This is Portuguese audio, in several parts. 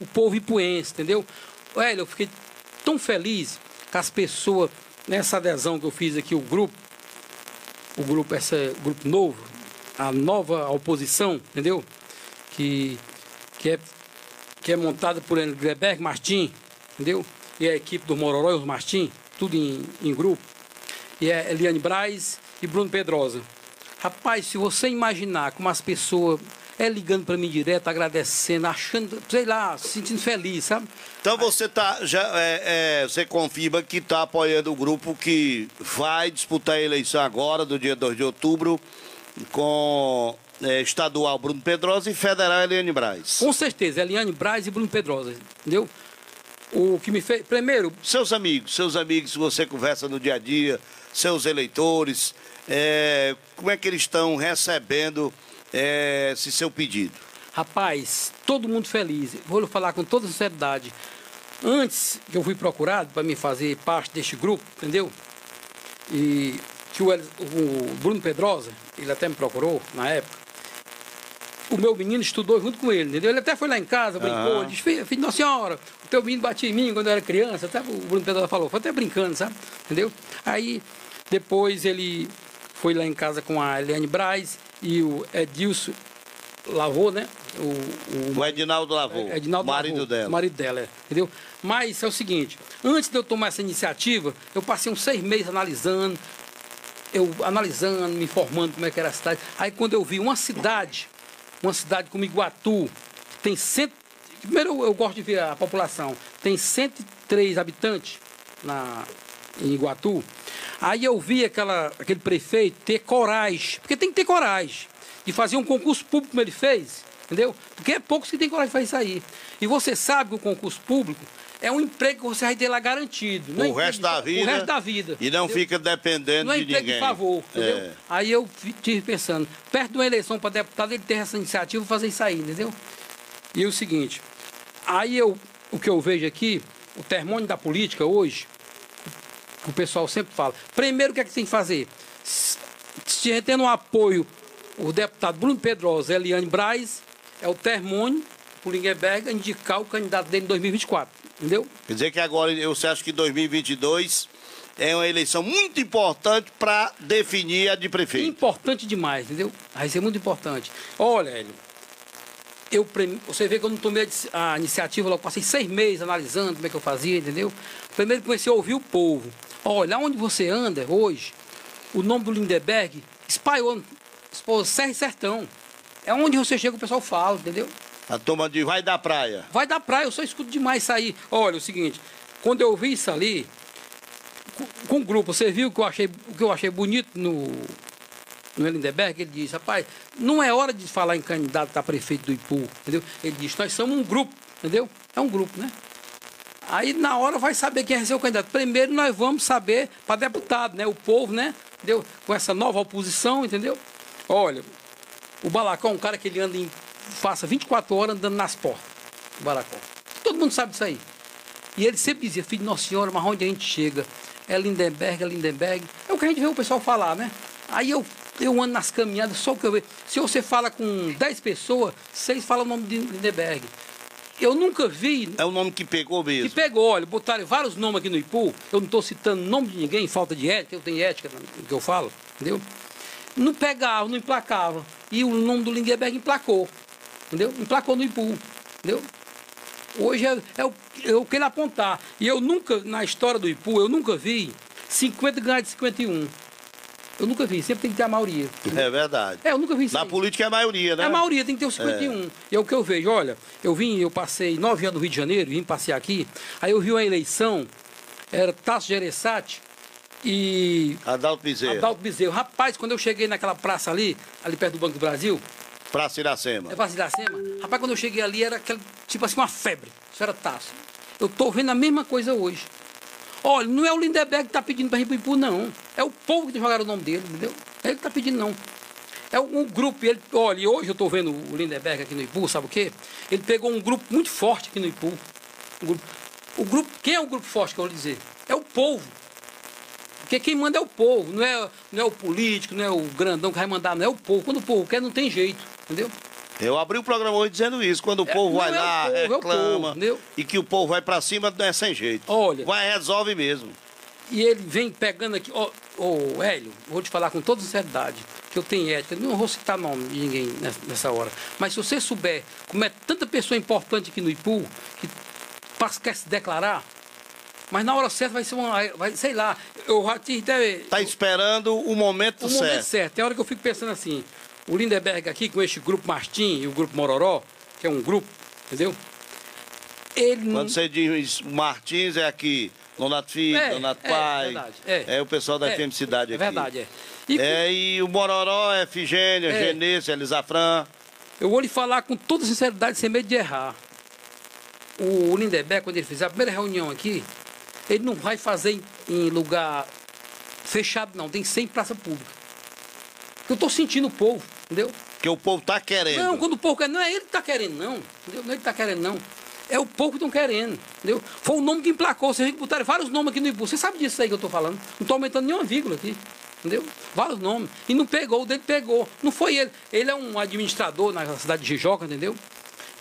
o povo ipuense, entendeu? Olha, eu fiquei tão feliz com as pessoas, nessa adesão que eu fiz aqui, o grupo, o grupo, esse grupo novo, a nova oposição, entendeu? Que, que, é, que é montada por Greberg Martim, entendeu? E a equipe do Mororó e os Martim, tudo em, em grupo. E é Eliane Braz e Bruno Pedrosa. Rapaz, se você imaginar como as pessoas é ligando para mim direto, agradecendo, achando, sei lá, se sentindo feliz, sabe? Então você tá, já, é, é, você confirma que está apoiando o grupo que vai disputar a eleição agora, do dia 2 de outubro, com é, estadual Bruno Pedrosa e federal Eliane Braz. Com certeza, Eliane Braz e Bruno Pedrosa, entendeu? O que me fez. Primeiro. Seus amigos, seus amigos, você conversa no dia a dia, seus eleitores, é, como é que eles estão recebendo é, esse seu pedido? Rapaz, todo mundo feliz. Vou lhe falar com toda sinceridade. Antes que eu fui procurado para me fazer parte deste grupo, entendeu? E que o, o Bruno Pedrosa, ele até me procurou na época. O meu menino estudou junto com ele, entendeu? Ele até foi lá em casa, brincou, ah. disse, filho, filho, Nossa Senhora, o teu menino batia em mim quando eu era criança, até o Bruno Pedrosa falou, foi até brincando, sabe? Entendeu? Aí, depois ele foi lá em casa com a Eliane Braz e o Edilson Lavou, né? O, o, o Edinaldo Lavou, é, Edinaldo marido Lavou, dela. marido dela, é, entendeu? Mas é o seguinte, antes de eu tomar essa iniciativa, eu passei uns seis meses analisando, eu analisando, me informando como é que era a cidade. Aí quando eu vi uma cidade, uma cidade como Iguatu, tem cento... Primeiro eu, eu gosto de ver a população, tem 103 habitantes na, em Iguatu. Aí eu vi aquela, aquele prefeito ter coragem, porque tem que ter coragem, de fazer um concurso público como ele fez, entendeu? Porque é poucos que têm coragem de fazer isso aí. E você sabe que o concurso público é um emprego que você vai ter lá garantido. Não é o resto da vida. O resto da vida. E não entendeu? fica dependendo não é de ninguém. de favor, entendeu? É. Aí eu estive pensando, perto de uma eleição para deputado, ele ter essa iniciativa fazer isso aí, entendeu? E o seguinte, aí eu, o que eu vejo aqui, o termônio da política hoje, o pessoal sempre fala. Primeiro, o que é que tem que fazer? Se tendo um apoio, o deputado Bruno Pedrosa, Eliane Braz, é o termônio, o Lingenberg, indicar o candidato dele em 2024. Entendeu? Quer dizer que agora você acha que 2022 é uma eleição muito importante para definir a de prefeito. Importante demais, entendeu? Vai ser muito importante. Olha, Hélio, eu, você vê que eu não tomei a iniciativa, eu passei seis meses analisando como é que eu fazia, entendeu? Primeiro comecei a ouvir o povo. Olha, onde você anda hoje, o nome do Lindeberg espalhou, espalhou Serra e Sertão. É onde você chega, o pessoal fala, entendeu? A turma diz, vai da praia. Vai da praia, eu só escuto demais sair. Olha, o seguinte, quando eu vi isso ali, com, o grupo, você viu o que eu achei, o que eu achei bonito no, no Lindeberg? Ele disse, rapaz, não é hora de falar em candidato a prefeito do Ipu, entendeu? Ele disse, nós somos um grupo, entendeu? É um grupo, né? Aí na hora vai saber quem é seu candidato. Primeiro nós vamos saber para deputado, né? O povo, né? Entendeu? Com essa nova oposição, entendeu? Olha, o Balacão é um cara que ele anda em faça 24 horas andando nas portas do Baracó. Todo mundo sabe disso aí. E ele sempre dizia, filho de Nossa Senhora, mas onde a gente chega? É Lindenberg, é Lindenberg. É o que a gente vê o pessoal falar, né? Aí eu, eu ando nas caminhadas, só o que eu vejo. Se você fala com 10 pessoas, seis falam o nome de Lindenberg. Eu nunca vi. É o nome que pegou mesmo. Que pegou, olha, botaram vários nomes aqui no Ipu. Eu não estou citando nome de ninguém, falta de ética, eu tenho ética no que eu falo, entendeu? Não pegava, não emplacava. E o nome do Lindenberg emplacou entendeu? Emplacou no Ipu, entendeu? Hoje é, é, o, é o que ele apontar. E eu nunca, na história do Ipu, eu nunca vi 50 ganhar de 51. Eu nunca vi, sempre tem que ter a maioria. É verdade. É, eu nunca vi isso. Na aí. política é a maioria, né? É a maioria, tem que ter o 51. É. E é o que eu vejo. Olha, eu vim, eu passei nove anos no Rio de Janeiro, vim passear aqui, aí eu vi uma eleição, era Tasso Gereissati e. Adalto Bezerro. Adalto Bezerro. Rapaz, quando eu cheguei naquela praça ali, ali perto do Banco do Brasil, Praça Iracema. É Praça Iracema. Rapaz, quando eu cheguei ali era aquele, tipo assim, uma febre. Isso era taça. Eu tô vendo a mesma coisa hoje. Olha, não é o Lindeberg que tá pedindo para Ipu, não. É o povo que jogaram o nome dele, entendeu? É ele que tá pedindo, não. É um grupo, ele, olha, hoje eu estou vendo o Lindeberg aqui no Ipu, sabe o quê? Ele pegou um grupo muito forte aqui no Ipu. Um grupo, o grupo, quem é o grupo forte que eu vou dizer? É o povo. Porque quem manda é o povo, não é, não é o político, não é o grandão que vai mandar, não é o povo. Quando o povo quer, não tem jeito, entendeu? Eu abri o programa hoje dizendo isso. Quando o é, povo vai é lá, povo, reclama, é povo, e que o povo vai para cima, não é sem jeito. Olha. Vai, resolve mesmo. E ele vem pegando aqui. Oh, oh, Hélio, vou te falar com toda sinceridade, que eu tenho ética. Não vou citar nome de ninguém nessa, hora. Mas se você souber como é tanta pessoa importante aqui no Ipu, que quer se declarar, mas na hora certa vai ser uma. Vai, sei lá, eu já te Está esperando o momento o certo. O momento certo. Tem hora que eu fico pensando assim, o Lindeberg aqui, com este grupo Martim e o grupo Mororó, que é um grupo, entendeu? Ele Quando você diz Martins é aqui, Donato Filho, é, Donato é, Pai. Verdade, é, é o pessoal da é, FM Cidade aqui. É verdade, é. E, é, e o Mororó é Figênia, é, Genês, Elisafran. Eu vou lhe falar com toda sinceridade, sem medo de errar. O Lindeberg, quando ele fizer a primeira reunião aqui, ele não vai fazer em, em lugar fechado, não. Tem 100 praça pública. Eu estou sentindo o povo, entendeu? Que o povo está querendo. Não, quando o povo quer, não é ele que está querendo, não. Entendeu? Não é ele que está querendo, não. É o povo que estão querendo, entendeu? Foi o nome que emplacou. Vocês botaram vários nomes aqui no Ibu. Você sabe disso aí que eu estou falando. Não estou aumentando nenhuma vírgula aqui. Entendeu? Vários nomes. E não pegou, o dele pegou. Não foi ele. Ele é um administrador na cidade de Jijoca, entendeu?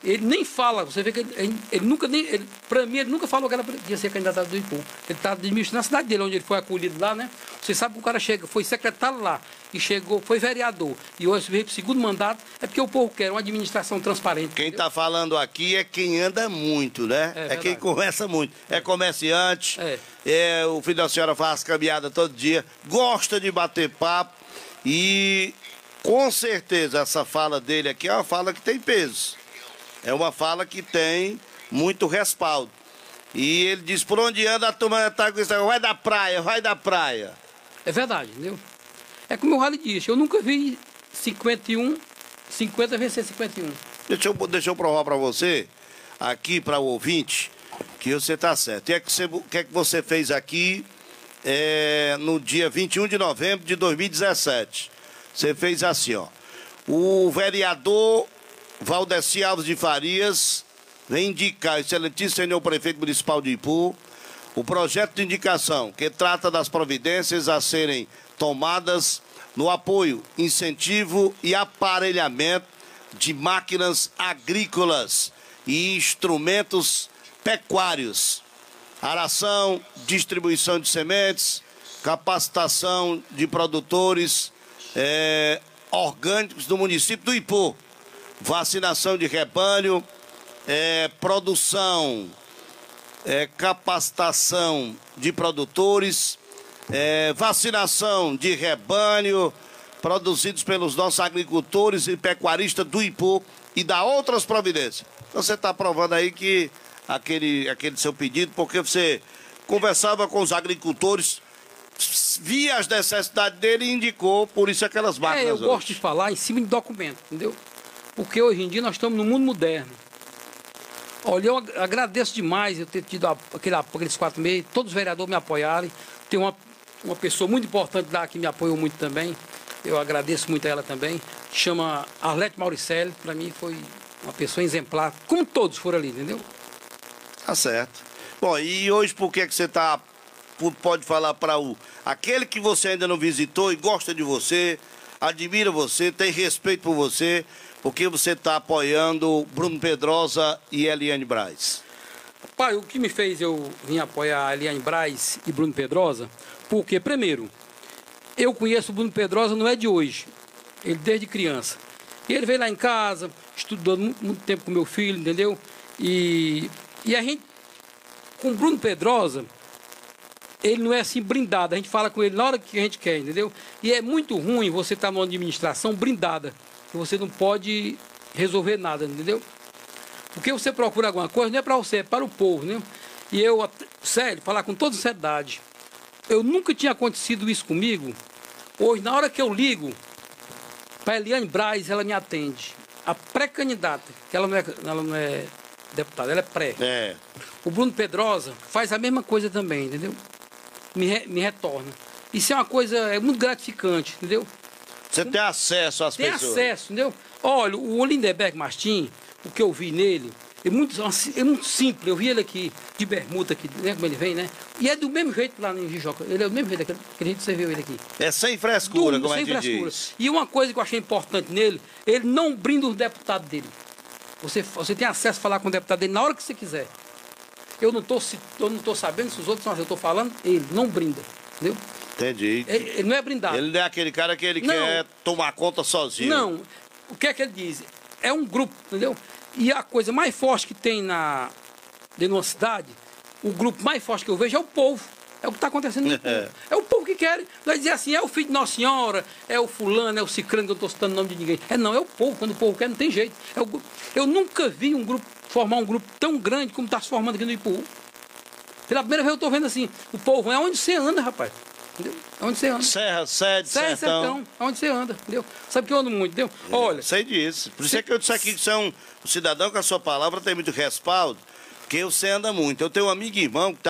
Ele nem fala, você vê que ele, ele, nunca nem. Ele, pra mim, ele nunca falou que era ia ser candidato do Ipu. Ele está administrando na cidade dele, onde ele foi acolhido lá, né? Você sabe que o cara chega, foi secretário lá, e chegou, foi vereador, e hoje veio para o segundo mandato, é porque o povo quer uma administração transparente. Quem está falando aqui é quem anda muito, né? É, é quem conversa muito. É comerciante, é. é. o filho da senhora faz caminhada todo dia, gosta de bater papo e com certeza essa fala dele aqui é uma fala que tem peso é uma fala que tem muito respaldo. E ele diz, por onde anda a turma com isso, vai da praia, vai da praia. É verdade, entendeu? É como o Rally disse, eu nunca vi 51, 50 vencer 51. Deixa eu, deixa eu provar para você, aqui para o ouvinte, que você está certo. E é que você, o que é que você fez aqui é, no dia 21 de novembro de 2017? Você fez assim, ó. O vereador Valdeci Alves de Farias vem indicar, excelentíssimo senhor prefeito municipal de Ipu, o projeto de indicação que trata das providências a serem tomadas no apoio, incentivo e aparelhamento de máquinas agrícolas e instrumentos pecuários, aração, distribuição de sementes, capacitação de produtores é, orgânicos do município do Ipu. Vacinação de rebanho, é, produção, é, capacitação de produtores, é, vacinação de rebanho, produzidos pelos nossos agricultores e pecuaristas do Ipu e da outras providências. Então você está provando aí que aquele, aquele seu pedido, porque você conversava com os agricultores, via as necessidades dele e indicou, por isso aquelas máquinas. É, eu hoje. gosto de falar em cima de documento, entendeu? Porque hoje em dia nós estamos no mundo moderno. Olha, eu agradeço demais eu ter tido aquele, aqueles quatro meses, todos os vereadores me apoiarem. Tem uma, uma pessoa muito importante lá que me apoiou muito também. Eu agradeço muito a ela também. Chama Arlete Mauricelli, para mim foi uma pessoa exemplar, como todos foram ali, entendeu? Tá certo. Bom, e hoje por que, que você tá. Pode falar para o. Aquele que você ainda não visitou e gosta de você, admira você, tem respeito por você, porque você está apoiando Bruno Pedrosa e Eliane Braz? Pai, o que me fez eu vir apoiar Eliane Braz e Bruno Pedrosa? Porque, primeiro, eu conheço o Bruno Pedrosa não é de hoje, ele desde criança. E ele veio lá em casa, estudou muito, muito tempo com meu filho, entendeu? E, e a gente, com o Bruno Pedrosa, ele não é assim brindado, a gente fala com ele na hora que a gente quer, entendeu? E é muito ruim você estar tá numa administração brindada que você não pode resolver nada, entendeu? Porque você procura alguma coisa, não é para você, é para o povo, né? E eu, sério, falar com toda sinceridade, eu nunca tinha acontecido isso comigo. Hoje, na hora que eu ligo para Eliane Braz, ela me atende. A pré-candidata, que ela não, é, ela não é deputada, ela é pré. É. O Bruno Pedrosa faz a mesma coisa também, entendeu? Me, re, me retorna. Isso é uma coisa é muito gratificante, entendeu? Você tem acesso às tem pessoas. Tem acesso, entendeu? Olha, o Lindeberg Martins, o que eu vi nele, É muito, é muito simples. Eu vi ele aqui, de bermuda, aqui, né, como ele vem, né? E é do mesmo jeito lá no Jijoca. Ele é do mesmo jeito daquele, aquele jeito que você viu ele aqui. É sem frescura, Do- como sem é que frescura. diz. E uma coisa que eu achei importante nele, ele não brinda os deputados dele. Você, você tem acesso a falar com o deputado dele na hora que você quiser. Eu não estou sabendo se os outros são assim, eu estou falando, ele não brinda. Entendeu? Entendi. Ele, ele não é brindado. Ele não é aquele cara que ele Não. quer tomar conta sozinho. Não. O que é que ele diz? É um grupo, entendeu? E a coisa mais forte que tem na, dentro de uma cidade, o grupo mais forte que eu vejo é o povo. É o que está acontecendo no povo. É o povo que quer. Vai dizer assim, é o filho de Nossa Senhora, é o fulano, é o cicrano, que eu não estou citando o nome de ninguém. É não, é o povo. Quando o povo quer, não tem jeito. É o eu nunca vi um grupo formar um grupo tão grande como está se formando aqui no Ipu. Pela primeira vez eu estou vendo assim, o povo é onde você anda, rapaz. Entendeu? É onde você anda. Serra, sede, Serra sertão. sertão, é onde você anda, entendeu? Sabe que eu ando muito, entendeu? Olha, Sei disso. Por isso é que eu disse aqui que você é um, um cidadão que a sua palavra tem muito respaldo, porque você anda muito. Eu tenho um amigo e irmão que tá